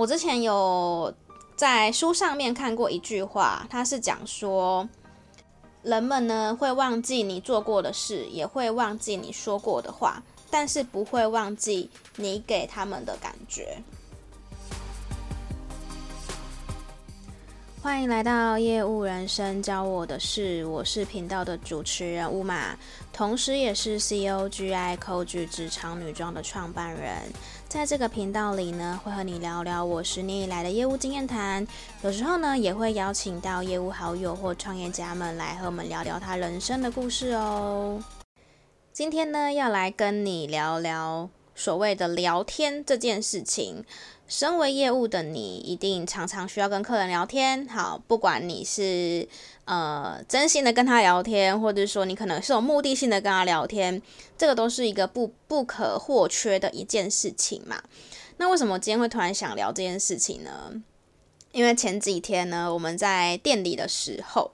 我之前有在书上面看过一句话，它是讲说，人们呢会忘记你做过的事，也会忘记你说过的话，但是不会忘记你给他们的感觉。欢迎来到业务人生教我的事，我是频道的主持人乌玛，同时也是 COGI Coach 职场女装的创办人。在这个频道里呢，会和你聊聊我十年以来的业务经验谈，有时候呢也会邀请到业务好友或创业家们来和我们聊聊他人生的故事哦。今天呢要来跟你聊聊所谓的聊天这件事情。身为业务的你，一定常常需要跟客人聊天。好，不管你是呃真心的跟他聊天，或者说你可能是有目的性的跟他聊天，这个都是一个不不可或缺的一件事情嘛。那为什么今天会突然想聊这件事情呢？因为前几天呢，我们在店里的时候，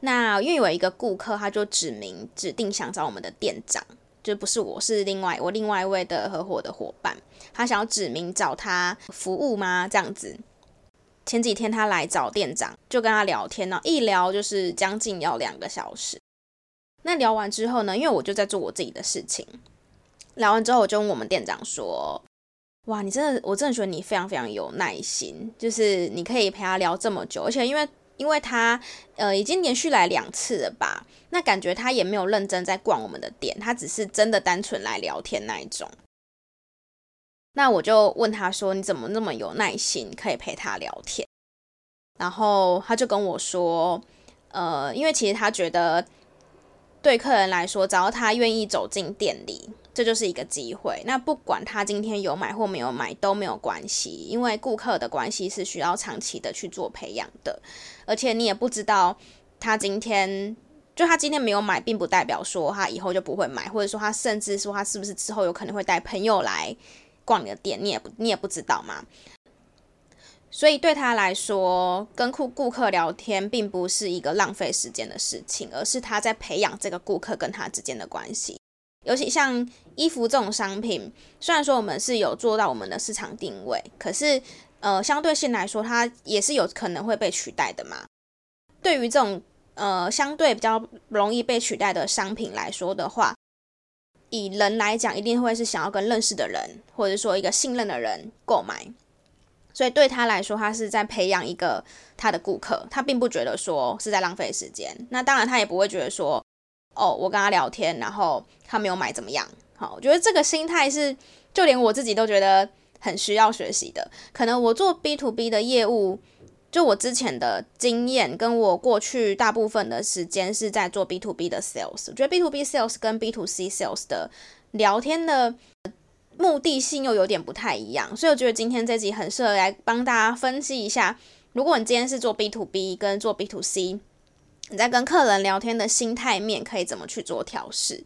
那因为有一个顾客，他就指名指定想找我们的店长。就不是我，是另外我另外一位的合伙的伙伴，他想要指名找他服务吗？这样子。前几天他来找店长，就跟他聊天呢，一聊就是将近要两个小时。那聊完之后呢，因为我就在做我自己的事情，聊完之后我就问我们店长说：“哇，你真的，我真的觉得你非常非常有耐心，就是你可以陪他聊这么久，而且因为。”因为他呃已经连续来两次了吧，那感觉他也没有认真在逛我们的店，他只是真的单纯来聊天那一种。那我就问他说：“你怎么那么有耐心，可以陪他聊天？”然后他就跟我说：“呃，因为其实他觉得对客人来说，只要他愿意走进店里。”这就是一个机会。那不管他今天有买或没有买都没有关系，因为顾客的关系是需要长期的去做培养的。而且你也不知道他今天就他今天没有买，并不代表说他以后就不会买，或者说他甚至说他是不是之后有可能会带朋友来逛你的店，你也不你也不知道嘛。所以对他来说，跟顾顾客聊天并不是一个浪费时间的事情，而是他在培养这个顾客跟他之间的关系。尤其像衣服这种商品，虽然说我们是有做到我们的市场定位，可是呃，相对性来说，它也是有可能会被取代的嘛。对于这种呃相对比较容易被取代的商品来说的话，以人来讲，一定会是想要跟认识的人，或者说一个信任的人购买。所以对他来说，他是在培养一个他的顾客，他并不觉得说是在浪费时间。那当然，他也不会觉得说。哦，我跟他聊天，然后他没有买怎么样？好，我觉得这个心态是，就连我自己都觉得很需要学习的。可能我做 B to B 的业务，就我之前的经验，跟我过去大部分的时间是在做 B to B 的 sales。我觉得 B to B sales 跟 B to C sales 的聊天的目的性又有点不太一样，所以我觉得今天这集很适合来帮大家分析一下，如果你今天是做 B to B 跟做 B to C。你在跟客人聊天的心态面可以怎么去做调试？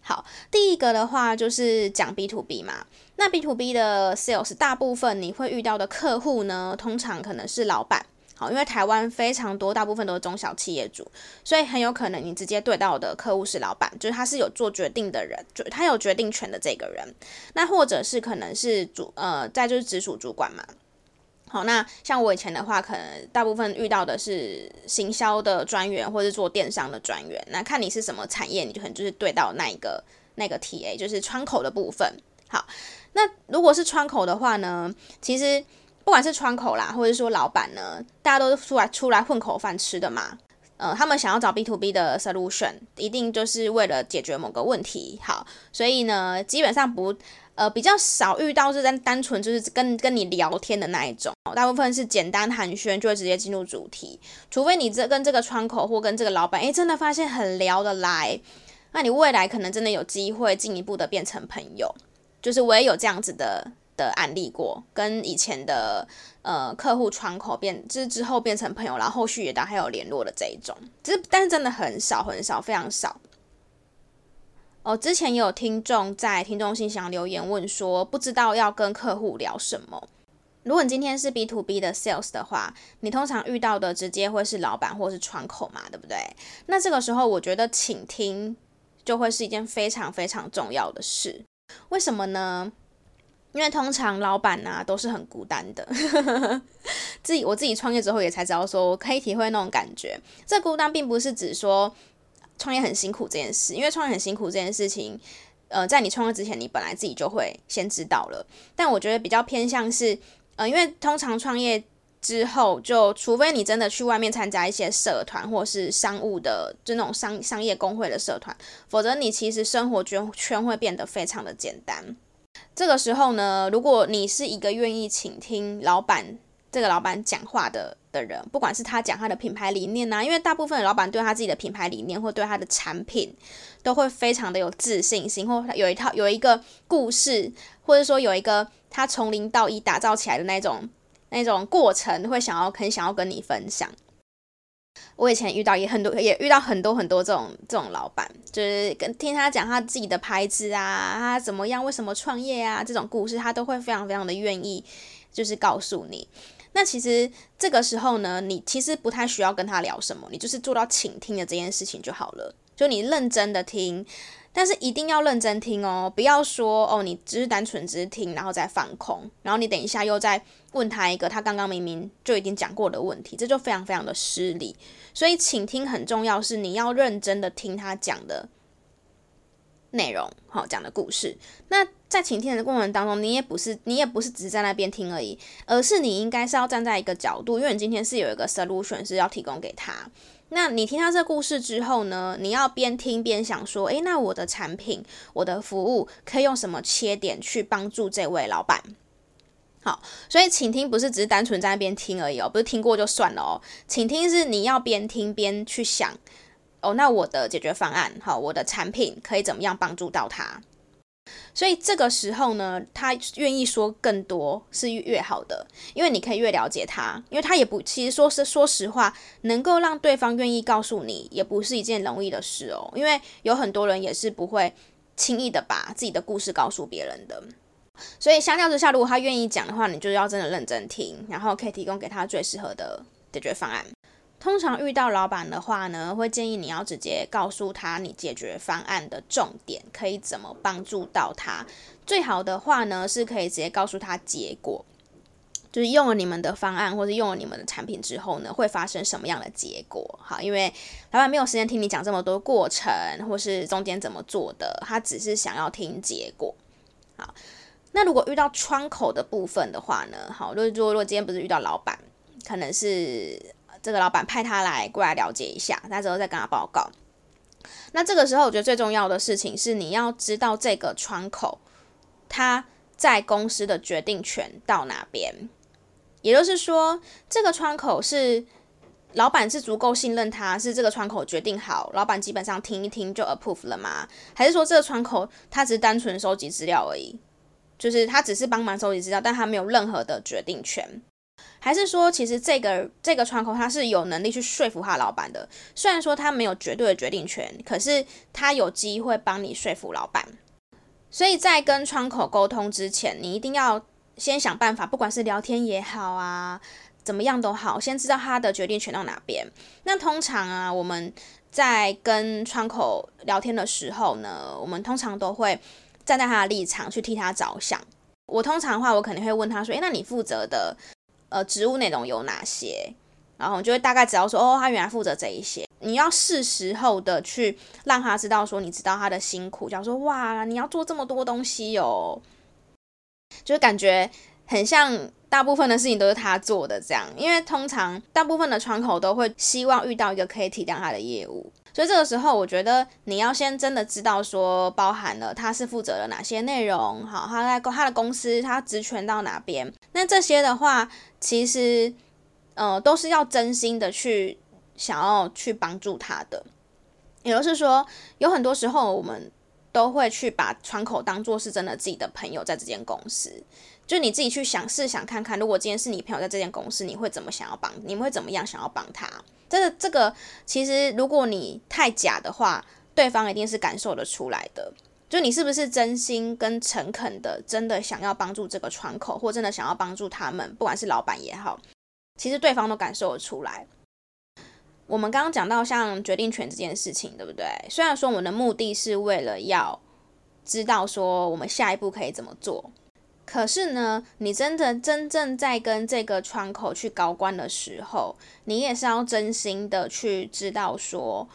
好，第一个的话就是讲 B to B 嘛。那 B to B 的 sales 大部分你会遇到的客户呢，通常可能是老板。好，因为台湾非常多，大部分都是中小企业主，所以很有可能你直接对到的客户是老板，就是他是有做决定的人，就他有决定权的这个人。那或者是可能是主呃，再就是直属主管嘛。好，那像我以前的话，可能大部分遇到的是行销的专员，或者是做电商的专员。那看你是什么产业，你就可能就是对到那一个那个 TA，就是窗口的部分。好，那如果是窗口的话呢，其实不管是窗口啦，或者说老板呢，大家都出来出来混口饭吃的嘛。呃，他们想要找 B to B 的 solution，一定就是为了解决某个问题。好，所以呢，基本上不。呃，比较少遇到是单单纯就是跟跟你聊天的那一种，大部分是简单寒暄就会直接进入主题，除非你这跟这个窗口或跟这个老板，诶，真的发现很聊得来，那你未来可能真的有机会进一步的变成朋友，就是我也有这样子的的案例过，跟以前的呃客户窗口变，就是之后变成朋友，然后后续也都还有联络的这一种，只是但是真的很少很少，非常少。哦，之前也有听众在听众信箱留言问说，不知道要跟客户聊什么。如果你今天是 B to B 的 sales 的话，你通常遇到的直接会是老板或是窗口嘛，对不对？那这个时候，我觉得倾听就会是一件非常非常重要的事。为什么呢？因为通常老板呐、啊、都是很孤单的，自己我自己创业之后也才知道说，我可以体会那种感觉。这孤单并不是指说创业很辛苦这件事，因为创业很辛苦这件事情，呃，在你创业之前，你本来自己就会先知道了。但我觉得比较偏向是，呃，因为通常创业之后，就除非你真的去外面参加一些社团或是商务的，就那种商商业公会的社团，否则你其实生活圈圈会变得非常的简单。这个时候呢，如果你是一个愿意倾听老板这个老板讲话的的人，不管是他讲他的品牌理念呐、啊，因为大部分的老板对他自己的品牌理念或对他的产品都会非常的有自信心，或有一套有一个故事，或者说有一个他从零到一打造起来的那种那种过程，会想要很想要跟你分享。我以前遇到也很多，也遇到很多很多这种这种老板，就是跟听他讲他自己的牌子啊，他怎么样，为什么创业啊，这种故事他都会非常非常的愿意，就是告诉你。那其实这个时候呢，你其实不太需要跟他聊什么，你就是做到倾听的这件事情就好了，就你认真的听。但是一定要认真听哦，不要说哦，你只是单纯只是听，然后再放空，然后你等一下又再问他一个他刚刚明明就已经讲过的问题，这就非常非常的失礼。所以倾听很重要，是你要认真的听他讲的内容，好，讲的故事。那在倾听的过程当中，你也不是你也不是只是在那边听而已，而是你应该是要站在一个角度，因为你今天是有一个 solution 是要提供给他。那你听到这故事之后呢，你要边听边想说，诶，那我的产品、我的服务可以用什么切点去帮助这位老板？好，所以倾听不是只是单纯在那边听而已哦，不是听过就算了哦。倾听是你要边听边去想，哦，那我的解决方案，好，我的产品可以怎么样帮助到他？所以这个时候呢，他愿意说更多是越好的，因为你可以越了解他，因为他也不，其实说是说实话，能够让对方愿意告诉你，也不是一件容易的事哦。因为有很多人也是不会轻易的把自己的故事告诉别人的。所以相较之下，如果他愿意讲的话，你就要真的认真听，然后可以提供给他最适合的解决方案。通常遇到老板的话呢，会建议你要直接告诉他你解决方案的重点，可以怎么帮助到他。最好的话呢，是可以直接告诉他结果，就是用了你们的方案或者用了你们的产品之后呢，会发生什么样的结果。好，因为老板没有时间听你讲这么多过程，或是中间怎么做的，他只是想要听结果。好，那如果遇到窗口的部分的话呢，好，如果如果今天不是遇到老板，可能是。这个老板派他来过来了解一下，他之后再跟他报告。那这个时候，我觉得最重要的事情是你要知道这个窗口他在公司的决定权到哪边。也就是说，这个窗口是老板是足够信任他，是这个窗口决定好，老板基本上听一听就 approve 了吗？还是说这个窗口他只是单纯收集资料而已，就是他只是帮忙收集资料，但他没有任何的决定权？还是说，其实这个这个窗口他是有能力去说服他老板的。虽然说他没有绝对的决定权，可是他有机会帮你说服老板。所以在跟窗口沟通之前，你一定要先想办法，不管是聊天也好啊，怎么样都好，先知道他的决定权到哪边。那通常啊，我们在跟窗口聊天的时候呢，我们通常都会站在他的立场去替他着想。我通常的话，我肯定会问他说：“诶，那你负责的？”呃，职务内容有哪些？然后就会大概知道说，哦，他原来负责这一些。你要是时候的去让他知道说，你知道他的辛苦，假如说，哇，你要做这么多东西哦，就是感觉很像大部分的事情都是他做的这样。因为通常大部分的窗口都会希望遇到一个可以体谅他的业务。所以这个时候，我觉得你要先真的知道说，包含了他是负责了哪些内容，好，他在他的公司，他职权到哪边，那这些的话，其实，呃，都是要真心的去想要去帮助他的。也就是说，有很多时候我们都会去把窗口当做是真的自己的朋友，在这间公司。就你自己去想，试想看看，如果今天是你朋友在这间公司，你会怎么想要帮？你们会怎么样想要帮他？这个这个，其实如果你太假的话，对方一定是感受得出来的。就你是不是真心跟诚恳的，真的想要帮助这个窗口，或真的想要帮助他们，不管是老板也好，其实对方都感受得出来。我们刚刚讲到像决定权这件事情，对不对？虽然说我们的目的是为了要知道说我们下一步可以怎么做。可是呢，你真的真正在跟这个窗口去高关的时候，你也是要真心的去知道说，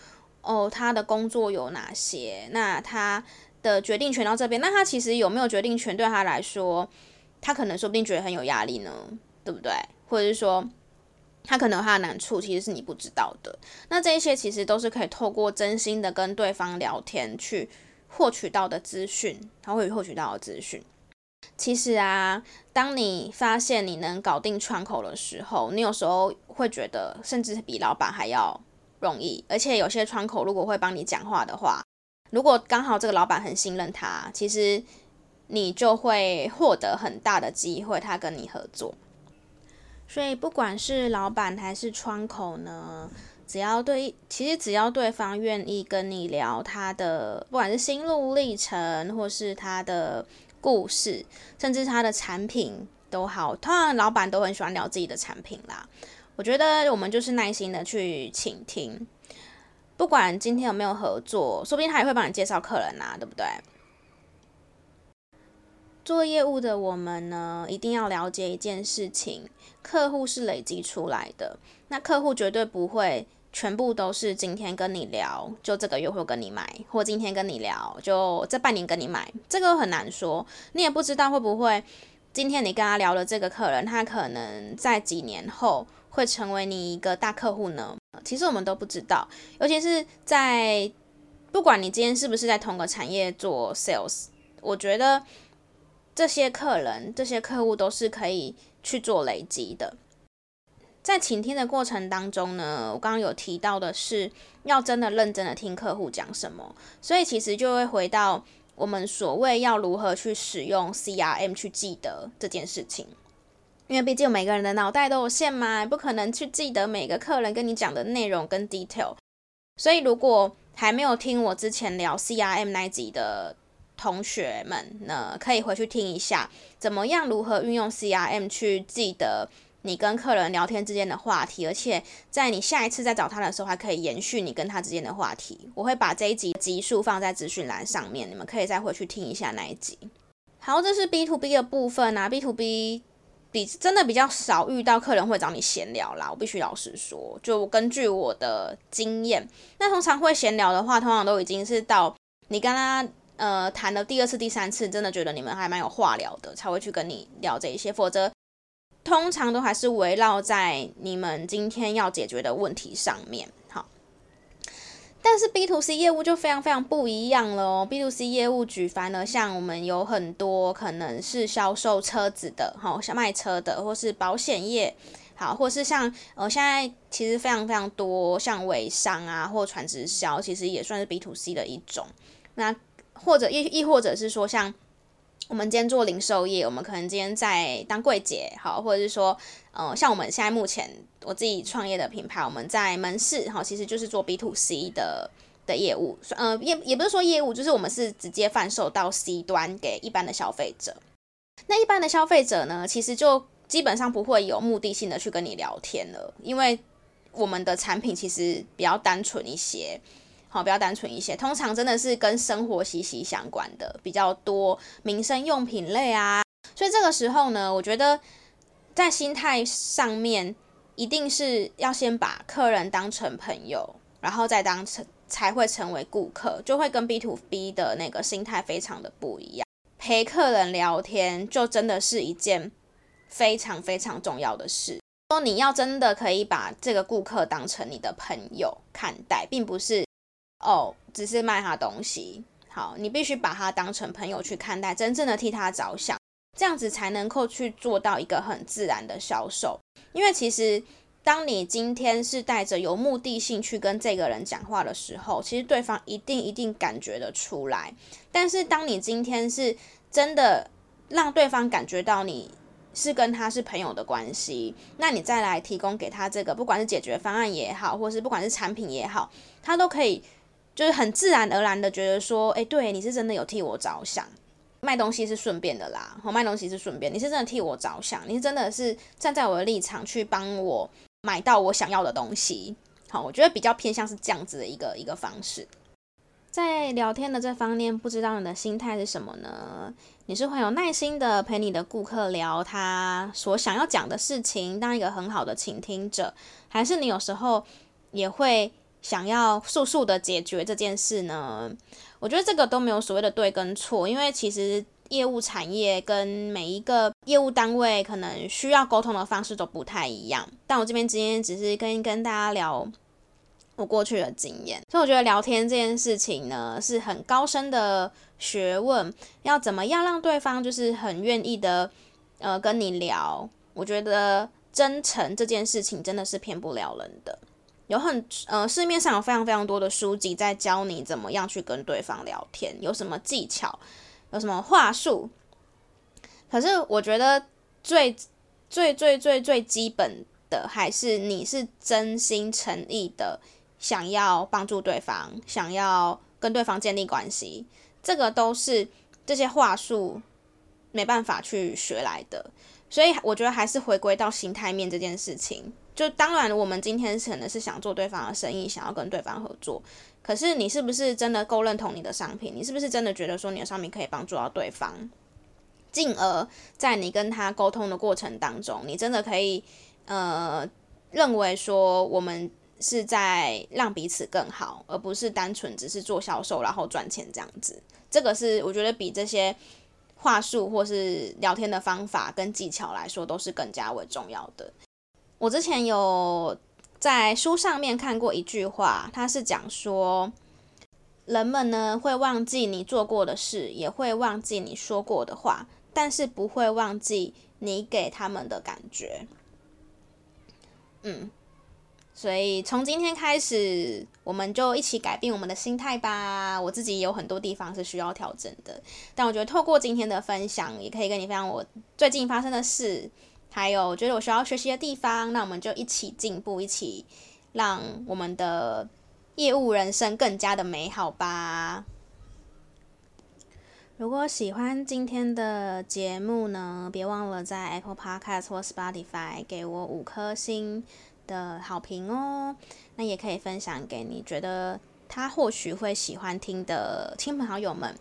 哦，他的工作有哪些，那他的决定权到这边，那他其实有没有决定权对他来说，他可能说不定觉得很有压力呢，对不对？或者是说，他可能有他的难处，其实是你不知道的。那这一些其实都是可以透过真心的跟对方聊天去获取到的资讯，他会获取到的资讯。其实啊，当你发现你能搞定窗口的时候，你有时候会觉得，甚至比老板还要容易。而且有些窗口如果会帮你讲话的话，如果刚好这个老板很信任他，其实你就会获得很大的机会，他跟你合作。所以不管是老板还是窗口呢，只要对，其实只要对方愿意跟你聊他的，不管是心路历程，或是他的。故事，甚至他的产品都好，通常老板都很喜欢聊自己的产品啦。我觉得我们就是耐心的去倾听，不管今天有没有合作，说不定他也会帮你介绍客人啊，对不对？做业务的我们呢，一定要了解一件事情：客户是累积出来的，那客户绝对不会。全部都是今天跟你聊，就这个月会跟你买，或今天跟你聊，就这半年跟你买，这个很难说。你也不知道会不会今天你跟他聊的这个客人，他可能在几年后会成为你一个大客户呢？其实我们都不知道，尤其是在不管你今天是不是在同个产业做 sales，我觉得这些客人、这些客户都是可以去做累积的。在倾听的过程当中呢，我刚刚有提到的是要真的认真的听客户讲什么，所以其实就会回到我们所谓要如何去使用 CRM 去记得这件事情，因为毕竟每个人的脑袋都有限嘛，不可能去记得每个客人跟你讲的内容跟 detail，所以如果还没有听我之前聊 CRM 那集的同学们呢，可以回去听一下，怎么样如何运用 CRM 去记得。你跟客人聊天之间的话题，而且在你下一次再找他的时候，还可以延续你跟他之间的话题。我会把这一集集数放在资讯栏上面，你们可以再回去听一下那一集。好，这是 B to B 的部分啊，B to B 比真的比较少遇到客人会找你闲聊啦。我必须老实说，就根据我的经验，那通常会闲聊的话，通常都已经是到你跟他呃谈了第二次、第三次，真的觉得你们还蛮有话聊的，才会去跟你聊这一些，否则。通常都还是围绕在你们今天要解决的问题上面，好。但是 B to C 业务就非常非常不一样了哦。B to C 业务举凡呢，像我们有很多可能是销售车子的，好，像卖车的，或是保险业，好，或是像呃，现在其实非常非常多像微商啊，或传直销，其实也算是 B to C 的一种。那或者亦亦或者是说像。我们今天做零售业，我们可能今天在当柜姐，好，或者是说，呃，像我们现在目前我自己创业的品牌，我们在门市，好，其实就是做 B to C 的的业务，呃，也也不是说业务，就是我们是直接贩售到 C 端给一般的消费者。那一般的消费者呢，其实就基本上不会有目的性的去跟你聊天了，因为我们的产品其实比较单纯一些。好，比较单纯一些，通常真的是跟生活息息相关的比较多，民生用品类啊，所以这个时候呢，我觉得在心态上面，一定是要先把客人当成朋友，然后再当成才会成为顾客，就会跟 B to B 的那个心态非常的不一样。陪客人聊天，就真的是一件非常非常重要的事。说你要真的可以把这个顾客当成你的朋友看待，并不是。哦，只是卖他东西，好，你必须把他当成朋友去看待，真正的替他着想，这样子才能够去做到一个很自然的销售。因为其实，当你今天是带着有目的性去跟这个人讲话的时候，其实对方一定一定感觉得出来。但是，当你今天是真的让对方感觉到你是跟他是朋友的关系，那你再来提供给他这个，不管是解决方案也好，或是不管是产品也好，他都可以。就是很自然而然的觉得说，哎，对，你是真的有替我着想，卖东西是顺便的啦，好，卖东西是顺便，你是真的替我着想，你是真的是站在我的立场去帮我买到我想要的东西，好，我觉得比较偏向是这样子的一个一个方式。在聊天的这方面，不知道你的心态是什么呢？你是会有耐心的陪你的顾客聊他所想要讲的事情，当一个很好的倾听者，还是你有时候也会想要速速的解决这件事呢？我觉得这个都没有所谓的对跟错，因为其实业务产业跟每一个业务单位可能需要沟通的方式都不太一样。但我这边今天只是跟跟大家聊。我过去的经验，所以我觉得聊天这件事情呢，是很高深的学问。要怎么样让对方就是很愿意的，呃，跟你聊？我觉得真诚这件事情真的是骗不了人的。有很呃，市面上有非常非常多的书籍在教你怎么样去跟对方聊天，有什么技巧，有什么话术。可是我觉得最最最最最基本的，还是你是真心诚意的。想要帮助对方，想要跟对方建立关系，这个都是这些话术没办法去学来的。所以我觉得还是回归到心态面这件事情。就当然，我们今天可能是想做对方的生意，想要跟对方合作。可是你是不是真的够认同你的商品？你是不是真的觉得说你的商品可以帮助到对方？进而在你跟他沟通的过程当中，你真的可以呃认为说我们。是在让彼此更好，而不是单纯只是做销售然后赚钱这样子。这个是我觉得比这些话术或是聊天的方法跟技巧来说，都是更加为重要的。我之前有在书上面看过一句话，它是讲说，人们呢会忘记你做过的事，也会忘记你说过的话，但是不会忘记你给他们的感觉。嗯。所以从今天开始，我们就一起改变我们的心态吧。我自己有很多地方是需要调整的，但我觉得透过今天的分享，也可以跟你分享我最近发生的事，还有觉得我需要学习的地方。那我们就一起进步，一起让我们的业务人生更加的美好吧。如果喜欢今天的节目呢，别忘了在 Apple Podcast 或 Spotify 给我五颗星的好评哦，那也可以分享给你觉得他或许会喜欢听的亲朋好友们，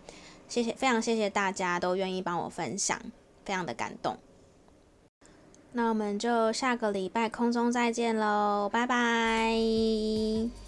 谢谢，非常谢谢大家都愿意帮我分享，非常的感动。那我们就下个礼拜空中再见喽拜拜。